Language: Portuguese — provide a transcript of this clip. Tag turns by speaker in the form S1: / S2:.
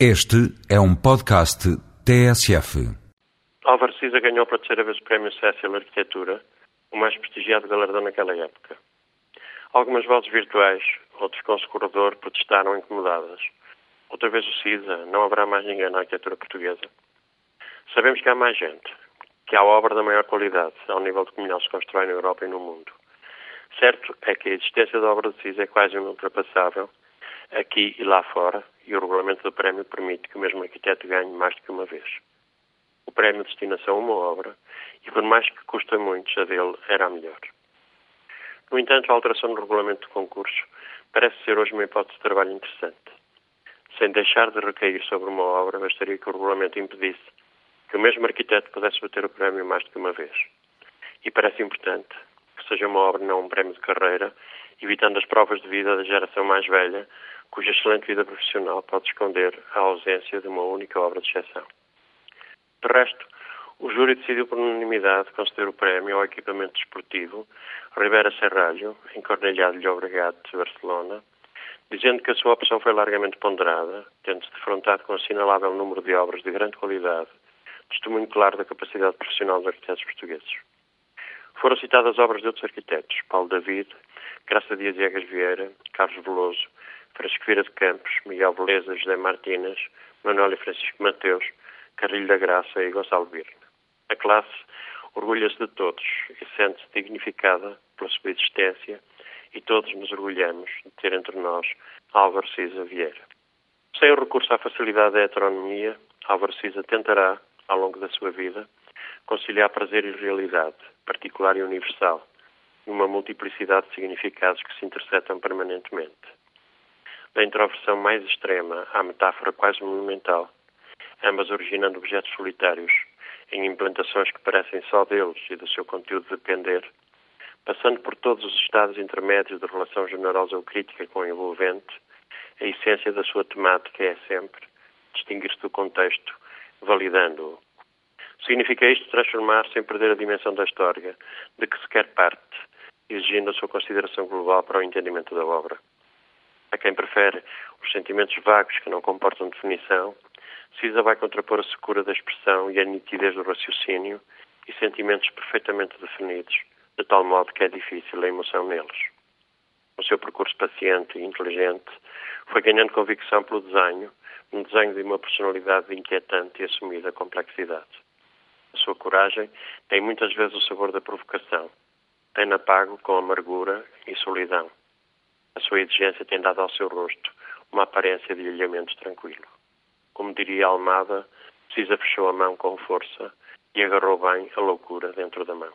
S1: Este é um podcast TSF.
S2: Álvaro Siza ganhou pela terceira vez o Prémio Cécil Arquitetura, o mais prestigiado galardão naquela época. Algumas vozes virtuais, outros com o corredor, protestaram incomodadas. Outra vez o Cisa, não haverá mais ninguém na arquitetura portuguesa. Sabemos que há mais gente, que há obra da maior qualidade, ao nível de como melhor se constrói na Europa e no mundo. Certo é que a existência da obra de Cisa é quase inultrapassável, aqui e lá fora, e o regulamento do prémio permite que o mesmo arquiteto ganhe mais do que uma vez. O prémio destina-se a uma obra e, por mais que custa muito, a dele era a melhor. No entanto, a alteração do regulamento do concurso parece ser hoje uma hipótese de trabalho interessante. Sem deixar de recair sobre uma obra, bastaria que o regulamento impedisse que o mesmo arquiteto pudesse bater o prémio mais do que uma vez. E parece importante seja uma obra, não um prémio de carreira, evitando as provas de vida da geração mais velha, cuja excelente vida profissional pode esconder a ausência de uma única obra de exceção. De resto, o júri decidiu por unanimidade conceder o prémio ao equipamento desportivo Rivera Serralho, em Cornellá de Llobregat, Barcelona, dizendo que a sua opção foi largamente ponderada, tendo-se defrontado com um assinalável número de obras de grande qualidade, testemunho claro da capacidade profissional dos arquitetos portugueses. Foram citadas obras de outros arquitetos, Paulo David, Graça Dias Viegas Vieira, Carlos Veloso, Francisco Vieira de Campos, Miguel Beleza, José Martínez, Manuel e Francisco Mateus, Carrilho da Graça e Gonçalo Birne. A classe orgulha-se de todos e sente-se dignificada pela sua existência e todos nos orgulhamos de ter entre nós Álvaro Cisa Vieira. Sem o recurso à facilidade da heteronomia, Álvaro Cisa tentará, ao longo da sua vida, conciliar prazer e realidade, particular e universal, numa multiplicidade de significados que se interceptam permanentemente da introversão mais extrema à metáfora quase monumental, ambas originando objetos solitários, em implantações que parecem só deles e do seu conteúdo depender, passando por todos os estados intermédios de relação generosa ou crítica com o envolvente, a essência da sua temática é sempre distinguir-se do contexto, validando-o. Significa isto transformar sem perder a dimensão da história, de que se quer parte, exigindo a sua consideração global para o entendimento da obra. A quem prefere os sentimentos vagos que não comportam definição, Cisa vai contrapor a secura da expressão e a nitidez do raciocínio e sentimentos perfeitamente definidos, de tal modo que é difícil a emoção neles. O seu percurso paciente e inteligente foi ganhando convicção pelo desenho, um desenho de uma personalidade inquietante e assumida complexidade. Sua coragem tem muitas vezes o sabor da provocação, tem-na pago com amargura e solidão. A sua exigência tem dado ao seu rosto uma aparência de alhamento tranquilo. Como diria Almada, Cisa fechou a mão com força e agarrou bem a loucura dentro da mão.